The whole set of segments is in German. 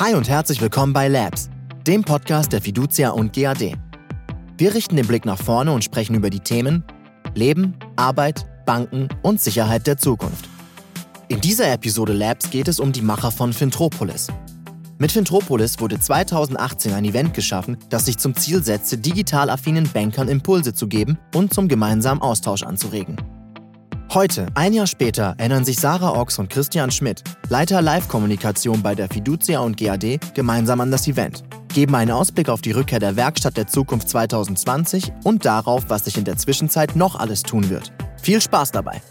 Hi und herzlich willkommen bei Labs, dem Podcast der Fiducia und GAD. Wir richten den Blick nach vorne und sprechen über die Themen Leben, Arbeit, Banken und Sicherheit der Zukunft. In dieser Episode Labs geht es um die Macher von Fintropolis. Mit Fintropolis wurde 2018 ein Event geschaffen, das sich zum Ziel setzte, digital affinen Bankern Impulse zu geben und zum gemeinsamen Austausch anzuregen. Heute, ein Jahr später, erinnern sich Sarah Ochs und Christian Schmidt, Leiter Live-Kommunikation bei der Fiducia und GAD, gemeinsam an das Event, geben einen Ausblick auf die Rückkehr der Werkstatt der Zukunft 2020 und darauf, was sich in der Zwischenzeit noch alles tun wird. Viel Spaß dabei!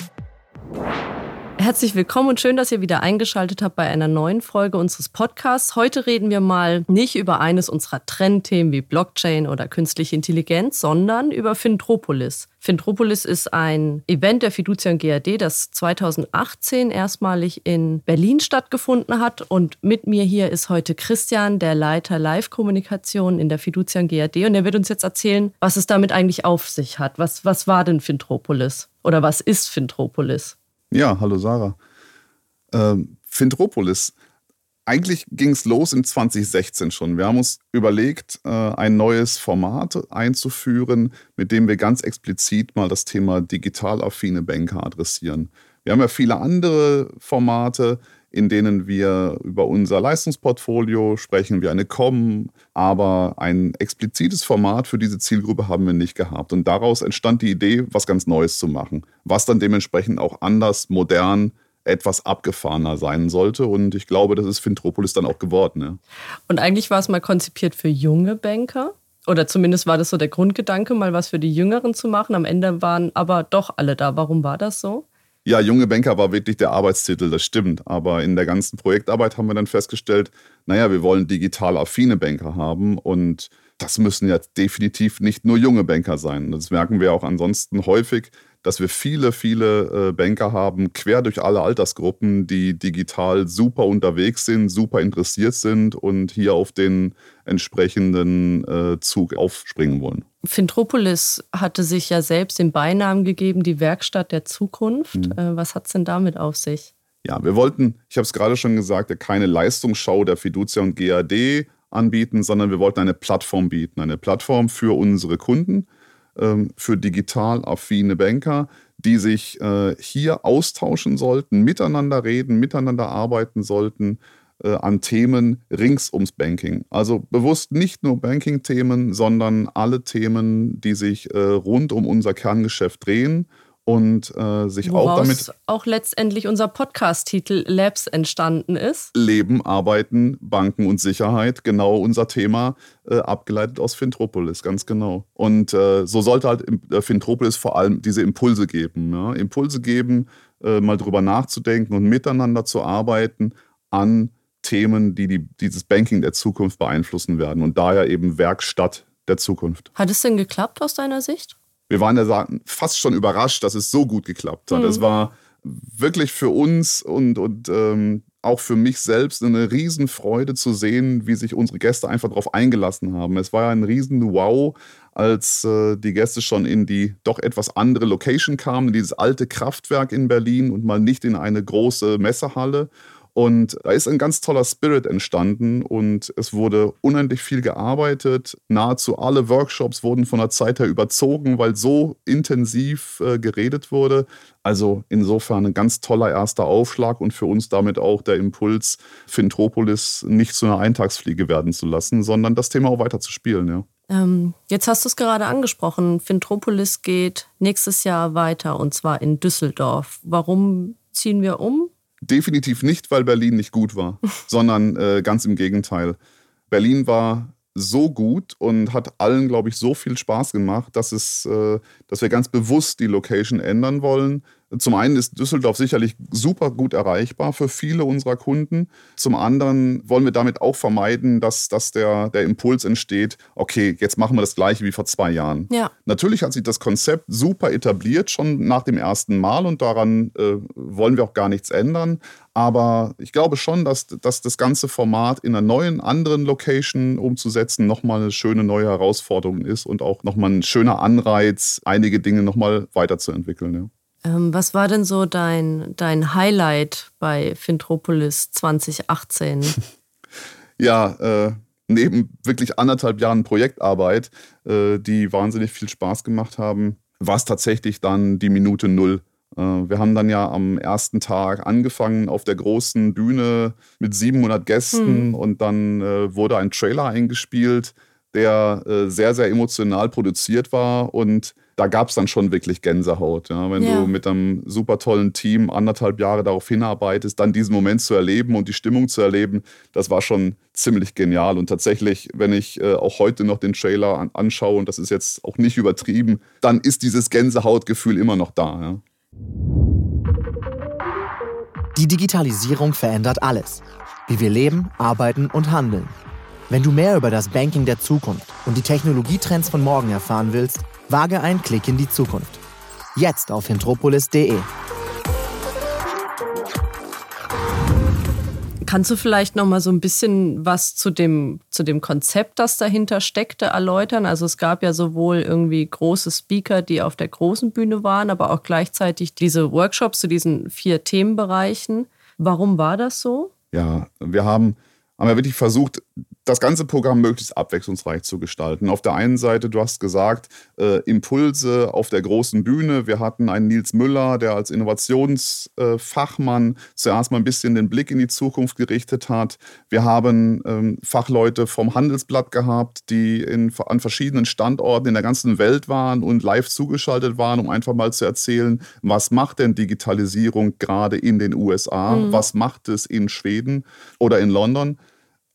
Herzlich willkommen und schön, dass ihr wieder eingeschaltet habt bei einer neuen Folge unseres Podcasts. Heute reden wir mal nicht über eines unserer Trendthemen wie Blockchain oder künstliche Intelligenz, sondern über Fintropolis. Fintropolis ist ein Event der Fiducia GAD, das 2018 erstmalig in Berlin stattgefunden hat. Und mit mir hier ist heute Christian, der Leiter Live-Kommunikation in der Fiducia GAD. Und er wird uns jetzt erzählen, was es damit eigentlich auf sich hat. Was, was war denn Fintropolis? Oder was ist Fintropolis? Ja, hallo Sarah. Ähm, Fintropolis. Eigentlich ging es los in 2016 schon. Wir haben uns überlegt, äh, ein neues Format einzuführen, mit dem wir ganz explizit mal das Thema digital affine Banker adressieren. Wir haben ja viele andere Formate, in denen wir über unser Leistungsportfolio sprechen, wie eine COM, aber ein explizites Format für diese Zielgruppe haben wir nicht gehabt. Und daraus entstand die Idee, was ganz Neues zu machen, was dann dementsprechend auch anders, modern, etwas abgefahrener sein sollte. Und ich glaube, das ist Fintropolis dann auch geworden. Ja. Und eigentlich war es mal konzipiert für junge Banker. Oder zumindest war das so der Grundgedanke, mal was für die Jüngeren zu machen. Am Ende waren aber doch alle da. Warum war das so? Ja, junge Banker war wirklich der Arbeitstitel, das stimmt. Aber in der ganzen Projektarbeit haben wir dann festgestellt, naja, wir wollen digital affine Banker haben und das müssen ja definitiv nicht nur junge Banker sein. Das merken wir auch ansonsten häufig, dass wir viele, viele äh, Banker haben, quer durch alle Altersgruppen, die digital super unterwegs sind, super interessiert sind und hier auf den entsprechenden äh, Zug aufspringen wollen. Fintropolis hatte sich ja selbst den Beinamen gegeben, die Werkstatt der Zukunft. Mhm. Äh, was hat es denn damit auf sich? Ja, wir wollten, ich habe es gerade schon gesagt, keine Leistungsschau der Fiducia und GAD anbieten, sondern wir wollten eine Plattform bieten. Eine Plattform für unsere Kunden, für digital affine Banker, die sich äh, hier austauschen sollten, miteinander reden, miteinander arbeiten sollten äh, an Themen rings ums Banking. Also bewusst nicht nur Banking-Themen, sondern alle Themen, die sich äh, rund um unser Kerngeschäft drehen und äh, sich Woraus auch damit auch letztendlich unser Podcast-Titel Labs entstanden ist. Leben, Arbeiten, Banken und Sicherheit, genau unser Thema, äh, abgeleitet aus Fintropolis, ganz genau. Und äh, so sollte halt äh, Fintropolis vor allem diese Impulse geben, ja? Impulse geben, äh, mal drüber nachzudenken und miteinander zu arbeiten an Themen, die, die dieses Banking der Zukunft beeinflussen werden und daher eben Werkstatt der Zukunft. Hat es denn geklappt aus deiner Sicht? Wir waren ja fast schon überrascht, dass es so gut geklappt hat. Mhm. Es war wirklich für uns und, und ähm, auch für mich selbst eine Riesenfreude zu sehen, wie sich unsere Gäste einfach darauf eingelassen haben. Es war ja ein riesen Wow, als äh, die Gäste schon in die doch etwas andere Location kamen, in dieses alte Kraftwerk in Berlin und mal nicht in eine große Messehalle. Und da ist ein ganz toller Spirit entstanden und es wurde unendlich viel gearbeitet. Nahezu alle Workshops wurden von der Zeit her überzogen, weil so intensiv äh, geredet wurde. Also insofern ein ganz toller erster Aufschlag und für uns damit auch der Impuls, Fintropolis nicht zu einer Eintagsfliege werden zu lassen, sondern das Thema auch weiter zu spielen. Ja. Ähm, jetzt hast du es gerade angesprochen. Fintropolis geht nächstes Jahr weiter und zwar in Düsseldorf. Warum ziehen wir um? Definitiv nicht, weil Berlin nicht gut war, sondern äh, ganz im Gegenteil. Berlin war so gut und hat allen, glaube ich, so viel Spaß gemacht, dass, es, äh, dass wir ganz bewusst die Location ändern wollen. Zum einen ist Düsseldorf sicherlich super gut erreichbar für viele unserer Kunden. Zum anderen wollen wir damit auch vermeiden, dass, dass der, der Impuls entsteht, okay, jetzt machen wir das gleiche wie vor zwei Jahren. Ja. Natürlich hat sich das Konzept super etabliert, schon nach dem ersten Mal und daran äh, wollen wir auch gar nichts ändern. Aber ich glaube schon, dass, dass das ganze Format in einer neuen, anderen Location umzusetzen nochmal eine schöne neue Herausforderung ist und auch nochmal ein schöner Anreiz, einige Dinge nochmal weiterzuentwickeln. Ja. Ähm, was war denn so dein, dein Highlight bei Fintropolis 2018? ja, äh, neben wirklich anderthalb Jahren Projektarbeit, äh, die wahnsinnig viel Spaß gemacht haben, war es tatsächlich dann die Minute Null. Äh, wir haben dann ja am ersten Tag angefangen auf der großen Bühne mit 700 Gästen hm. und dann äh, wurde ein Trailer eingespielt, der äh, sehr, sehr emotional produziert war und da gab es dann schon wirklich Gänsehaut. Ja? Wenn ja. du mit einem super tollen Team anderthalb Jahre darauf hinarbeitest, dann diesen Moment zu erleben und die Stimmung zu erleben, das war schon ziemlich genial. Und tatsächlich, wenn ich äh, auch heute noch den Trailer an anschaue, und das ist jetzt auch nicht übertrieben, dann ist dieses Gänsehautgefühl immer noch da. Ja? Die Digitalisierung verändert alles. Wie wir leben, arbeiten und handeln. Wenn du mehr über das Banking der Zukunft und die Technologietrends von morgen erfahren willst, Wage einen Klick in die Zukunft. Jetzt auf hintropolis.de. Kannst du vielleicht noch mal so ein bisschen was zu dem, zu dem Konzept, das dahinter steckte, erläutern? Also es gab ja sowohl irgendwie große Speaker, die auf der großen Bühne waren, aber auch gleichzeitig diese Workshops zu diesen vier Themenbereichen. Warum war das so? Ja, wir haben, haben ja wirklich versucht, das ganze Programm möglichst abwechslungsreich zu gestalten. Auf der einen Seite, du hast gesagt, äh, Impulse auf der großen Bühne. Wir hatten einen Nils Müller, der als Innovationsfachmann äh, zuerst mal ein bisschen den Blick in die Zukunft gerichtet hat. Wir haben ähm, Fachleute vom Handelsblatt gehabt, die in, an verschiedenen Standorten in der ganzen Welt waren und live zugeschaltet waren, um einfach mal zu erzählen, was macht denn Digitalisierung gerade in den USA? Mhm. Was macht es in Schweden oder in London?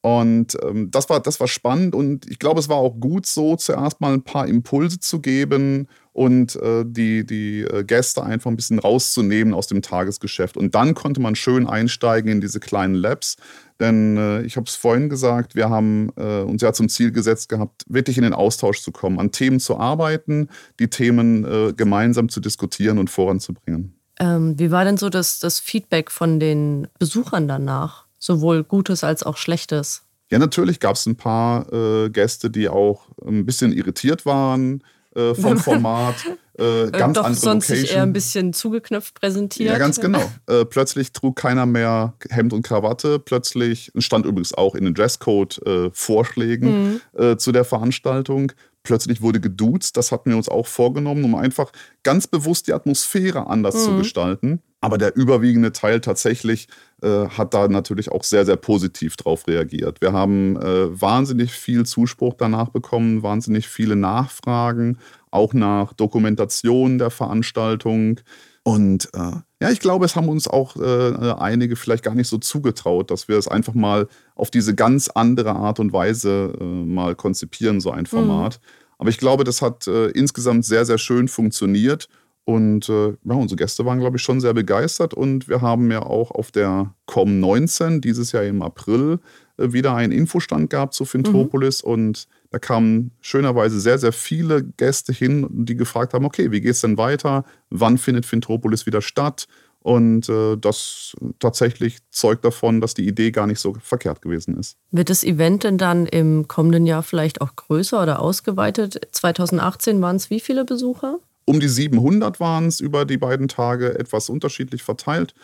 Und ähm, das, war, das war spannend und ich glaube, es war auch gut so, zuerst mal ein paar Impulse zu geben und äh, die, die äh, Gäste einfach ein bisschen rauszunehmen aus dem Tagesgeschäft. Und dann konnte man schön einsteigen in diese kleinen Labs. Denn äh, ich habe es vorhin gesagt, wir haben äh, uns ja zum Ziel gesetzt gehabt, wirklich in den Austausch zu kommen, an Themen zu arbeiten, die Themen äh, gemeinsam zu diskutieren und voranzubringen. Ähm, wie war denn so das, das Feedback von den Besuchern danach? Sowohl Gutes als auch Schlechtes? Ja, natürlich gab es ein paar äh, Gäste, die auch ein bisschen irritiert waren äh, vom Format. Äh, ganz Doch andere sonst Location. sich eher ein bisschen zugeknöpft präsentiert. Ja, ganz genau. Äh, plötzlich trug keiner mehr Hemd und Krawatte. Plötzlich stand übrigens auch in den Dresscode-Vorschlägen äh, mhm. Äh, zu der Veranstaltung. Plötzlich wurde geduzt. Das hatten wir uns auch vorgenommen, um einfach ganz bewusst die Atmosphäre anders mhm. zu gestalten. Aber der überwiegende Teil tatsächlich äh, hat da natürlich auch sehr, sehr positiv drauf reagiert. Wir haben äh, wahnsinnig viel Zuspruch danach bekommen, wahnsinnig viele Nachfragen, auch nach Dokumentation der Veranstaltung. Und äh, ja, ich glaube, es haben uns auch äh, einige vielleicht gar nicht so zugetraut, dass wir es einfach mal auf diese ganz andere Art und Weise äh, mal konzipieren, so ein Format. Mhm. Aber ich glaube, das hat äh, insgesamt sehr, sehr schön funktioniert. Und äh, ja, unsere Gäste waren, glaube ich, schon sehr begeistert. Und wir haben ja auch auf der COM19 dieses Jahr im April äh, wieder einen Infostand gehabt zu Fintropolis. Mhm. Und da kamen schönerweise sehr, sehr viele Gäste hin, die gefragt haben, okay, wie geht es denn weiter? Wann findet Fintropolis wieder statt? Und äh, das tatsächlich zeugt davon, dass die Idee gar nicht so verkehrt gewesen ist. Wird das Event denn dann im kommenden Jahr vielleicht auch größer oder ausgeweitet? 2018 waren es wie viele Besucher? Um die 700 waren es über die beiden Tage etwas unterschiedlich verteilt.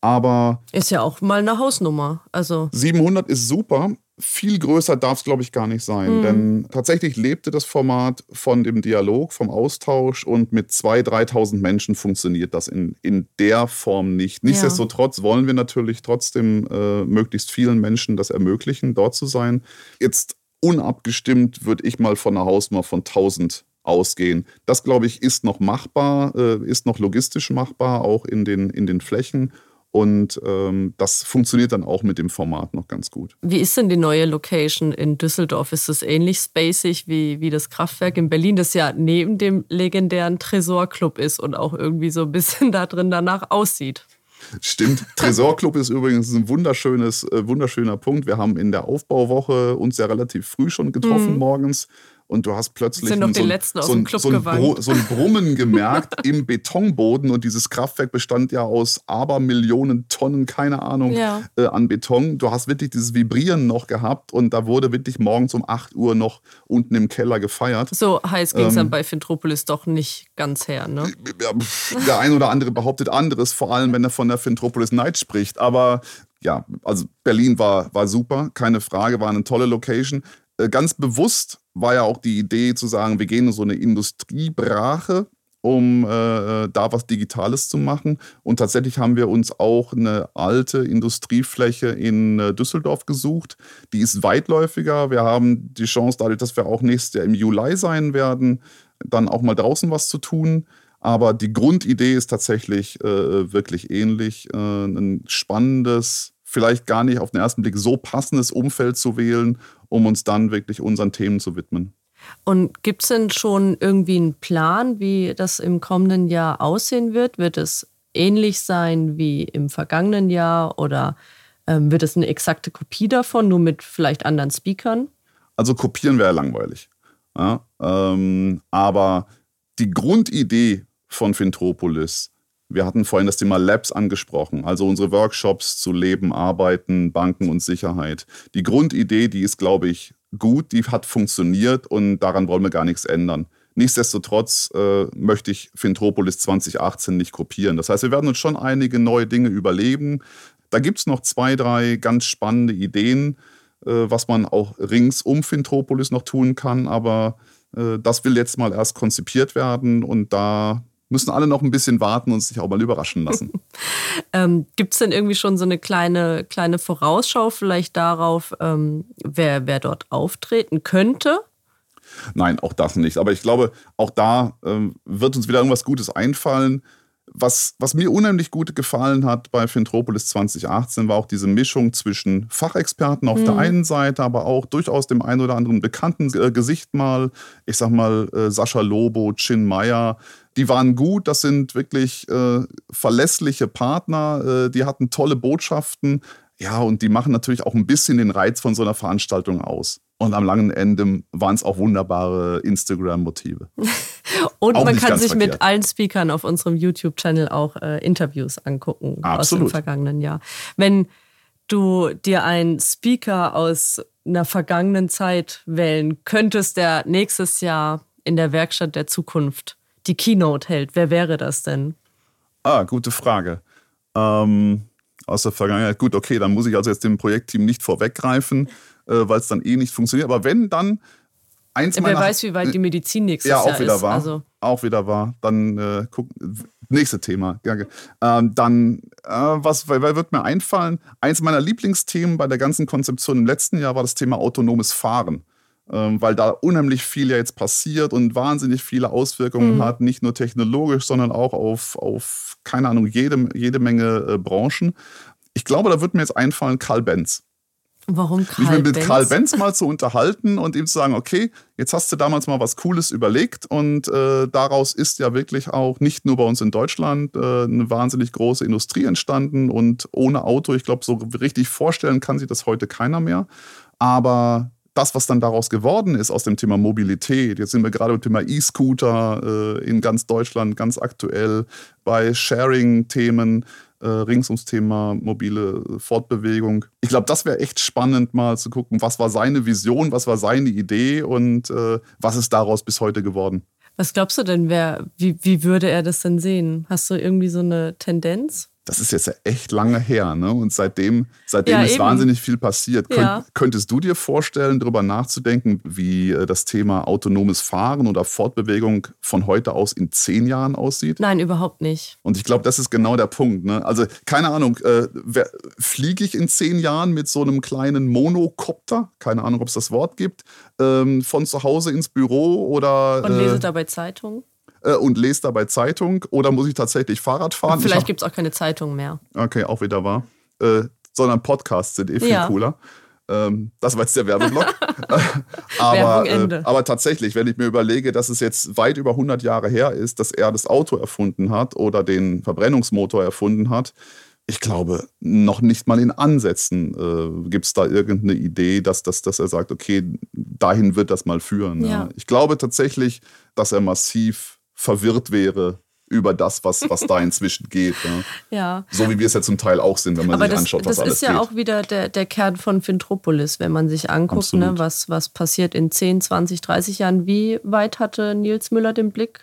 Aber. Ist ja auch mal eine Hausnummer. Also 700 ist super. Viel größer darf es, glaube ich, gar nicht sein. Mhm. Denn tatsächlich lebte das Format von dem Dialog, vom Austausch und mit 2.000, 3.000 Menschen funktioniert das in, in der Form nicht. Nichtsdestotrotz ja. wollen wir natürlich trotzdem äh, möglichst vielen Menschen das ermöglichen, dort zu sein. Jetzt unabgestimmt würde ich mal von einer Hausnummer von 1000 ausgehen. Das, glaube ich, ist noch machbar, äh, ist noch logistisch machbar, auch in den, in den Flächen. Und ähm, das funktioniert dann auch mit dem Format noch ganz gut. Wie ist denn die neue Location in Düsseldorf? Ist das ähnlich spacig wie, wie das Kraftwerk in Berlin, das ja neben dem legendären Tresorclub ist und auch irgendwie so ein bisschen da drin danach aussieht? Stimmt. Tresorclub ist übrigens ein wunderschönes, äh, wunderschöner Punkt. Wir haben in der Aufbauwoche uns ja relativ früh schon getroffen mhm. morgens und du hast plötzlich sind noch so, aus so, ein- so, ein so ein Brummen gemerkt im Betonboden und dieses Kraftwerk bestand ja aus Abermillionen Tonnen, keine Ahnung, Ja. äh, an Beton. Du hast wirklich dieses Vibrieren noch gehabt und da wurde wirklich morgens um 8 Uhr noch unten im Keller gefeiert. So heiß ging es Ähm, dann bei Fintropolis doch nicht ganz her, ne? Ja, pff, der ein oder andere behauptet anderes, vor allem wenn er von der Fintropolis Night spricht. Aber ja, also Berlin war, war super, keine Frage, war eine tolle Location. Äh, Ganz bewusst war ja auch die Idee zu sagen, wir gehen in so eine Industriebrache, um äh, da was Digitales zu machen. Und tatsächlich haben wir uns auch eine alte Industriefläche in äh, Düsseldorf gesucht. Die ist weitläufiger. Wir haben die Chance, dadurch, dass wir auch nächstes Jahr im Juli sein werden, dann auch mal draußen was zu tun. Aber die Grundidee ist tatsächlich äh, wirklich ähnlich. Äh, ein spannendes, vielleicht gar nicht auf den ersten Blick so passendes Umfeld zu wählen, um uns dann wirklich unseren Themen zu widmen. Und gibt es denn schon irgendwie einen Plan, wie das im kommenden Jahr aussehen wird? Wird es ähnlich sein wie im vergangenen Jahr oder ähm, wird es eine exakte Kopie davon, nur mit vielleicht anderen Speakern? Also kopieren wäre langweilig. Ja, ähm, aber die Grundidee von Fintropolis, wir hatten vorhin das Thema Labs angesprochen, also unsere Workshops zu Leben, Arbeiten, Banken und Sicherheit. Die Grundidee, die ist, glaube ich, gut, die hat funktioniert und daran wollen wir gar nichts ändern. Nichtsdestotrotz äh, möchte ich Fintropolis 2018 nicht kopieren. Das heißt, wir werden uns schon einige neue Dinge überleben. Da gibt es noch zwei, drei ganz spannende Ideen, äh, was man auch rings um Fintropolis noch tun kann. Aber äh, das will jetzt mal erst konzipiert werden und da müssen alle noch ein bisschen warten und sich auch mal überraschen lassen. Ähm, Gibt es denn irgendwie schon so eine kleine, kleine Vorausschau vielleicht darauf, ähm, wer, wer dort auftreten könnte? Nein, auch das nicht. Aber ich glaube, auch da ähm, wird uns wieder irgendwas Gutes einfallen. Was, was mir unheimlich gut gefallen hat bei Fintropolis 2018, war auch diese Mischung zwischen Fachexperten auf der einen Seite, aber auch durchaus dem einen oder anderen bekannten äh, Gesicht mal. Ich sag mal, äh, Sascha Lobo, Chin Meyer. Die waren gut, das sind wirklich äh, verlässliche Partner, äh, die hatten tolle Botschaften. Ja, und die machen natürlich auch ein bisschen den Reiz von so einer Veranstaltung aus. Und am langen Ende waren es auch wunderbare Instagram-Motive. Und Auch man kann sich mit verkehrt. allen Speakern auf unserem YouTube-Channel auch äh, Interviews angucken aus dem Absolut. vergangenen Jahr. Wenn du dir einen Speaker aus einer vergangenen Zeit wählen könntest, der nächstes Jahr in der Werkstatt der Zukunft die Keynote hält, wer wäre das denn? Ah, gute Frage. Ähm, aus der Vergangenheit. Gut, okay, dann muss ich also jetzt dem Projektteam nicht vorweggreifen, äh, weil es dann eh nicht funktioniert. Aber wenn dann eins Wer meiner weiß, wie weit die Medizin nächstes ja, Jahr auch wieder ist. Also, Auch wieder wahr. Dann äh, guck, nächste Thema. Ja, ähm, dann, äh, was weil, weil wird mir einfallen? Eins meiner Lieblingsthemen bei der ganzen Konzeption im letzten Jahr war das Thema autonomes Fahren. Ähm, weil da unheimlich viel ja jetzt passiert und wahnsinnig viele Auswirkungen hat, nicht nur technologisch, sondern auch auf, auf keine Ahnung, jede, jede Menge äh, Branchen. Ich glaube, da wird mir jetzt einfallen, Karl Benz warum mich Karl mit Benz? Karl Benz mal zu unterhalten und ihm zu sagen, okay, jetzt hast du damals mal was Cooles überlegt und äh, daraus ist ja wirklich auch nicht nur bei uns in Deutschland äh, eine wahnsinnig große Industrie entstanden und ohne Auto, ich glaube, so richtig vorstellen kann sich das heute keiner mehr. Aber das, was dann daraus geworden ist aus dem Thema Mobilität, jetzt sind wir gerade beim Thema E-Scooter äh, in ganz Deutschland ganz aktuell, bei Sharing-Themen, äh, rings ums Thema mobile Fortbewegung. Ich glaube, das wäre echt spannend, mal zu gucken, was war seine Vision, was war seine Idee und äh, was ist daraus bis heute geworden. Was glaubst du denn, wer, wie, wie würde er das denn sehen? Hast du irgendwie so eine Tendenz? Das ist jetzt ja echt lange her, ne? Und seitdem, seitdem Ja, ist eben. wahnsinnig viel passiert. Könnt, Ja. Könntest du dir vorstellen, darüber nachzudenken, wie äh, das Thema autonomes Fahren oder Fortbewegung von heute aus in zehn Jahren aussieht? Nein, überhaupt nicht. Und ich glaube, das ist genau der Punkt. Ne? Also, keine Ahnung, äh, fliege ich in zehn Jahren mit so einem kleinen Monokopter, keine Ahnung, ob es das Wort gibt, ähm, von zu Hause ins Büro oder Und lese äh, dabei Zeitung. Äh, und lese dabei Zeitung oder muss ich tatsächlich Fahrrad fahren? Ich Vielleicht gibt es auch keine Zeitung mehr. Okay, auch wieder wahr. Äh, sondern Podcasts sind eh viel Ja. cooler. Ähm, das war jetzt der Werbeblock. aber, Werbung äh, aber tatsächlich, wenn ich mir überlege, dass es jetzt weit über 100 Jahre her ist, dass er das Auto erfunden hat oder den Verbrennungsmotor erfunden hat, ich glaube, noch nicht mal in Ansätzen äh, gibt es da irgendeine Idee, dass, dass, dass er sagt, okay, dahin wird das mal führen. Ja. Ja. Ich glaube tatsächlich, dass er massiv verwirrt wäre über das, was, was da inzwischen geht. Ja. ja. So wie wir es ja zum Teil auch sind, wenn man Aber sich das, anschaut, was das alles ist ja geht. auch wieder der, der Kern von Fintropolis, wenn man sich anguckt, ne, was, was passiert in 10, 20, 30 Jahren. Wie weit hatte Nils Müller den Blick?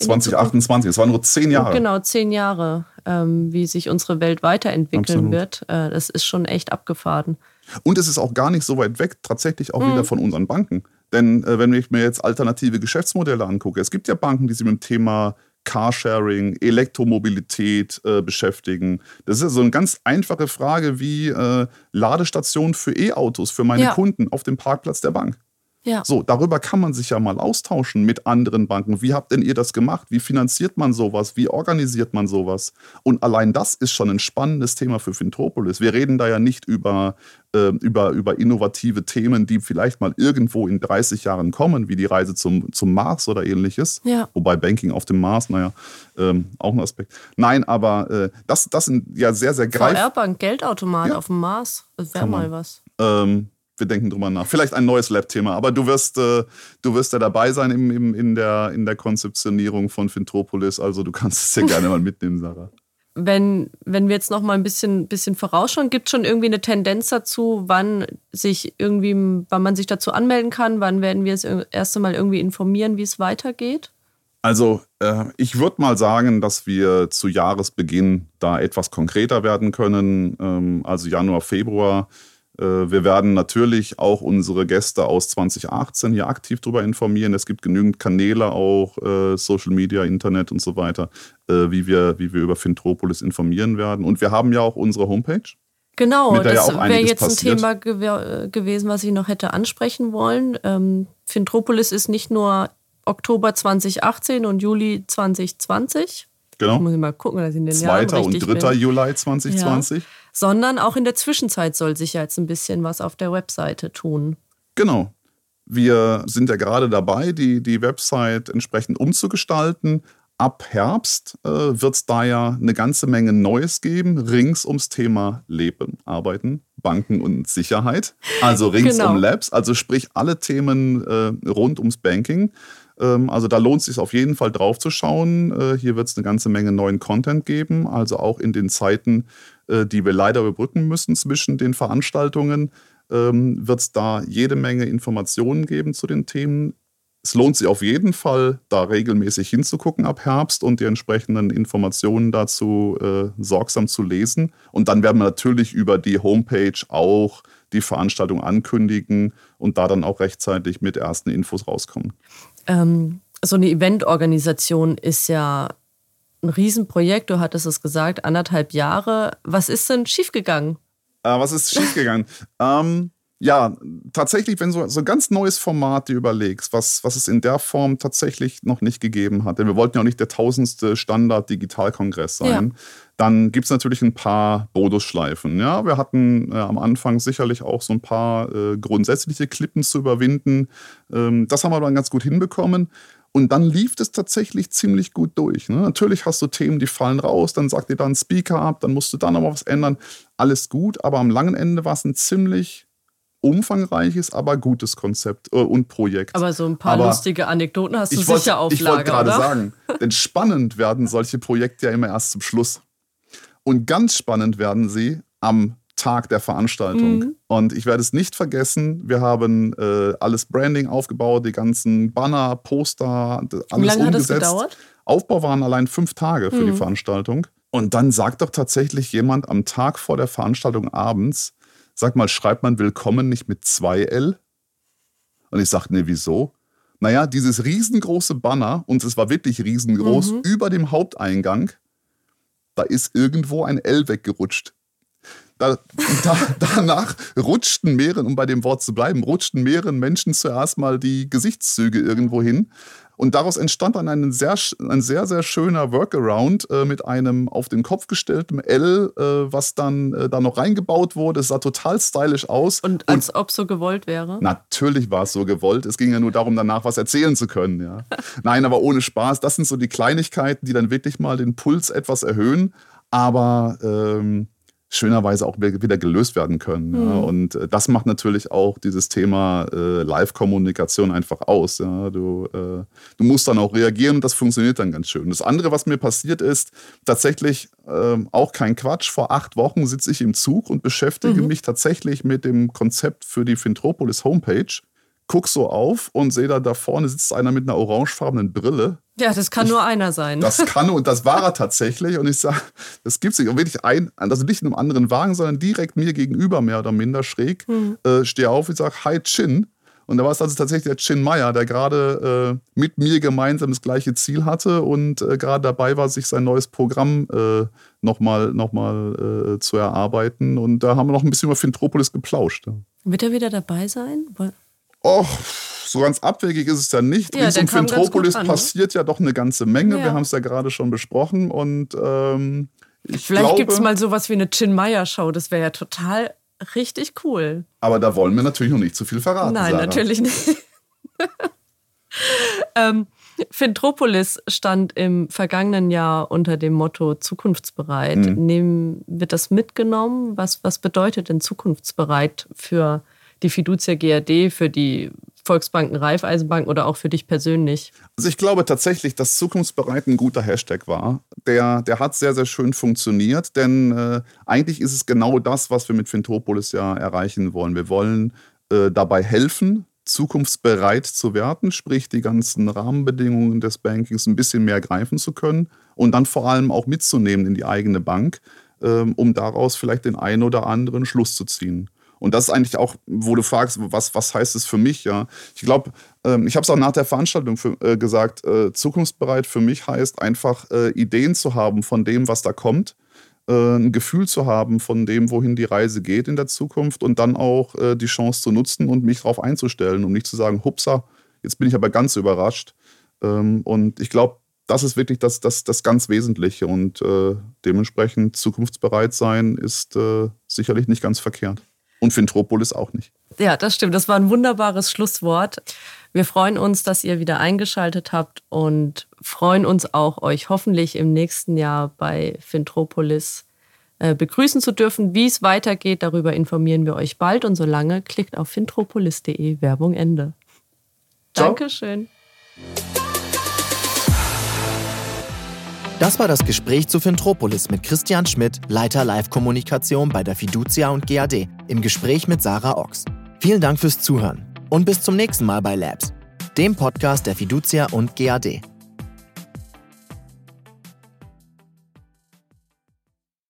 in die Zukunft? 2028, es waren nur zehn Jahre. Genau, zehn Jahre, ähm, wie sich unsere Welt weiterentwickeln Absolut. wird. Äh, das ist schon echt abgefahren. Und es ist auch gar nicht so weit weg, tatsächlich auch Mhm. wieder von unseren Banken. Denn äh, wenn ich mir jetzt alternative Geschäftsmodelle angucke, es gibt ja Banken, die sich mit dem Thema Carsharing, Elektromobilität äh, beschäftigen. Das ist ja so eine ganz einfache Frage wie äh, Ladestation für E-Autos für meine Ja. Kunden auf dem Parkplatz der Bank. Ja. So, darüber kann man sich ja mal austauschen mit anderen Banken. Wie habt denn ihr das gemacht? Wie finanziert man sowas? Wie organisiert man sowas? Und allein das ist schon ein spannendes Thema für Fintropolis. Wir reden da ja nicht über, äh, über, über innovative Themen, die vielleicht mal irgendwo in 30 Jahren kommen, wie die Reise zum, zum Mars oder ähnliches. Ja. Wobei Banking auf dem Mars, naja, ähm, auch ein Aspekt. Nein, aber äh, das, das sind ja sehr, sehr greif VR-Bank, Geldautomat Ja. auf dem Mars. Das wäre mal was. ähm, wir denken drüber nach. Vielleicht ein neues Lab-Thema, aber du wirst, äh, du wirst ja dabei sein im, im, in, der, in der Konzeptionierung von Fintropolis. Also du kannst es ja gerne mal mitnehmen, Sarah. Wenn, wenn wir jetzt noch mal ein bisschen, bisschen vorausschauen, gibt es schon irgendwie eine Tendenz dazu, wann sich irgendwie, wann man sich dazu anmelden kann? Wann werden wir das erste Mal irgendwie informieren, wie es weitergeht? Also äh, ich würde mal sagen, dass wir zu Jahresbeginn da etwas konkreter werden können. Ähm, also Januar, Februar. Äh, wir werden natürlich auch unsere Gäste aus 2018 hier aktiv darüber informieren. Es gibt genügend Kanäle auch, äh, Social Media, Internet und so weiter, äh, wie, wir, wie wir über Fintropolis informieren werden. Und wir haben ja auch unsere Homepage. Genau, ja das auch wäre jetzt ein passiert. Thema gew gewesen, was ich noch hätte ansprechen wollen. Ähm, Fintropolis ist nicht nur Oktober 2018 und Juli 2020. Genau. Muss ich mal gucken, dass ich in den Jahren 2. und 3. bin. Juli 2020. Sondern auch in der Zwischenzeit soll sich ja jetzt ein bisschen was auf der Webseite tun. Genau. Wir sind ja gerade dabei, die, die Website entsprechend umzugestalten. Ab Herbst äh, wird es da ja eine ganze Menge Neues geben, rings ums Thema Leben, Arbeiten, Banken und Sicherheit. Also rings Genau. um Labs, also sprich alle Themen äh, rund ums Banking. Ähm, also da lohnt es sich auf jeden Fall drauf zu schauen. Äh, hier wird es eine ganze Menge neuen Content geben, also auch in den Zeiten, die wir leider überbrücken müssen zwischen den Veranstaltungen ähm, wird es da jede Menge Informationen geben zu den Themen. Es lohnt sich auf jeden Fall, da regelmäßig hinzugucken ab Herbst und die entsprechenden Informationen dazu äh, sorgsam zu lesen. Und dann werden wir natürlich über die Homepage auch die Veranstaltung ankündigen und da dann auch rechtzeitig mit ersten Infos rauskommen. Ähm, so eine Eventorganisation ist ja ein Riesenprojekt, du hattest es gesagt, anderthalb Jahre. Was ist denn schiefgegangen? Äh, was ist schiefgegangen? ähm, ja, tatsächlich, wenn so so ein ganz neues Format dir überlegst, was, was es in der Form tatsächlich noch nicht gegeben hat, denn wir wollten ja auch nicht der tausendste Standard-Digitalkongress sein, dann gibt es natürlich ein paar Bonusschleifen. Ja, wir hatten äh, am Anfang sicherlich auch so ein paar äh, grundsätzliche Klippen zu überwinden. Ähm, das haben wir dann ganz gut hinbekommen. Und dann lief es tatsächlich ziemlich gut durch. Ne? Natürlich hast du Themen, die fallen raus, dann sagt dir dann ein Speaker ab, dann musst du da nochmal was ändern. Alles gut, aber am langen Ende war es ein ziemlich umfangreiches, aber gutes Konzept äh, und Projekt. Aber so ein paar Aber lustige Anekdoten hast du ich wollt- sicher auf Ich wollte Lager, gerade sagen, denn spannend werden solche Projekte ja immer erst zum Schluss. Und ganz spannend werden sie am Tag der Veranstaltung. Mhm. Und ich werde es nicht vergessen, wir haben äh, alles Branding aufgebaut, die ganzen Banner, Poster, alles Wie lange hat das umgesetzt. gedauert? Aufbau waren allein fünf Tage für die Mhm. Veranstaltung. Und dann sagt doch tatsächlich jemand am Tag vor der Veranstaltung abends, sag mal, schreibt man Willkommen nicht mit zwei L? Und ich sagte, nee, wieso? Naja, dieses riesengroße Banner, und es war wirklich riesengroß, Mhm. über dem Haupteingang, da ist irgendwo ein L weggerutscht. Da, da, danach rutschten mehreren, um bei dem Wort zu bleiben, rutschten mehreren Menschen zuerst mal die Gesichtszüge irgendwo hin. Und daraus entstand dann ein sehr, ein sehr, sehr schöner Workaround äh, mit einem auf den Kopf gestellten L, äh, was dann äh, da noch reingebaut wurde. Es sah total stylisch aus. Und als ob so gewollt wäre. Natürlich war es so gewollt. Es ging ja nur darum, danach was erzählen zu können. Ja. Nein, aber ohne Spaß. Das sind so die Kleinigkeiten, die dann wirklich mal den Puls etwas erhöhen. aber ähm, schönerweise auch wieder gelöst werden können. Mhm. Ja. Und äh, das macht natürlich auch dieses Thema äh, Live-Kommunikation einfach aus. Ja. Du, äh, du musst dann auch reagieren und das funktioniert dann ganz schön. Das andere, was mir passiert ist, tatsächlich äh, auch kein Quatsch. Vor acht Wochen sitze ich im Zug und beschäftige mhm. mich tatsächlich mit dem Konzept für die Fintropolis Homepage guck so auf und sehe da da vorne sitzt einer mit einer orangefarbenen Brille. Ja, das kann ich, nur einer sein. Das kann und das war er tatsächlich. Und ich sage, das gibt es nicht. Und wirklich ein, also nicht in einem anderen Wagen, sondern direkt mir gegenüber, mehr oder minder schräg. Hm. Äh, stehe auf und sage, Hi Chin. Und da war es also tatsächlich der Chin Meyer, der gerade äh, mit mir gemeinsam das gleiche Ziel hatte und äh, gerade dabei war, sich sein neues Programm äh, nochmal noch mal, äh, zu erarbeiten. Und da haben wir noch ein bisschen über Fintropolis geplauscht. Wird er wieder dabei sein? Och, so ganz abwegig ist es ja nicht. Ja, Rings um Fintropolis an, ne? passiert ja doch eine ganze Menge. Ja. Wir haben es ja gerade schon besprochen. Und ähm, Vielleicht gibt es mal sowas wie eine Chin Meyer Show. Das wäre ja total richtig cool. Aber da wollen wir natürlich noch nicht zu viel verraten. Nein, Sarah. natürlich nicht. ähm, Fintropolis stand im vergangenen Jahr unter dem Motto zukunftsbereit. Mhm. Nehmen, wird das mitgenommen? Was, was bedeutet denn zukunftsbereit für die Fiducia GRD, für die Volksbanken, Raiffeisenbank oder auch für dich persönlich? Also ich glaube tatsächlich, dass zukunftsbereit ein guter Hashtag war. Der, der hat sehr, sehr schön funktioniert, denn äh, eigentlich ist es genau das, was wir mit Fintopolis ja erreichen wollen. Wir wollen äh, dabei helfen, zukunftsbereit zu werden, sprich die ganzen Rahmenbedingungen des Bankings ein bisschen mehr greifen zu können und dann vor allem auch mitzunehmen in die eigene Bank, äh, um daraus vielleicht den einen oder anderen Schluss zu ziehen. Und das ist eigentlich auch, wo du fragst, was, was heißt es für mich, ja. Ich glaube, ähm, ich habe es auch nach der Veranstaltung für, äh, gesagt, äh, zukunftsbereit für mich heißt einfach äh, Ideen zu haben von dem, was da kommt, äh, ein Gefühl zu haben von dem, wohin die Reise geht in der Zukunft und dann auch äh, die Chance zu nutzen und mich darauf einzustellen, um nicht zu sagen, hupsa, jetzt bin ich aber ganz überrascht. Ähm, und ich glaube, das ist wirklich das, das, das ganz Wesentliche und äh, dementsprechend zukunftsbereit sein ist sicherlich nicht ganz verkehrt. Und Fintropolis auch nicht. Ja, das stimmt. Das war ein wunderbares Schlusswort. Wir freuen uns, dass ihr wieder eingeschaltet habt und freuen uns auch, euch hoffentlich im nächsten Jahr bei Fintropolis äh, begrüßen zu dürfen. Wie es weitergeht, darüber informieren wir euch bald. Und solange klickt auf fintropolis.de Werbung Ende. Ciao. Dankeschön. Das war das Gespräch zu Fintropolis mit Christian Schmidt, Leiter Live-Kommunikation bei der Fiducia und GAD, im Gespräch mit Sarah Ochs. Vielen Dank fürs Zuhören und bis zum nächsten Mal bei Labs, dem Podcast der Fiducia und GAD.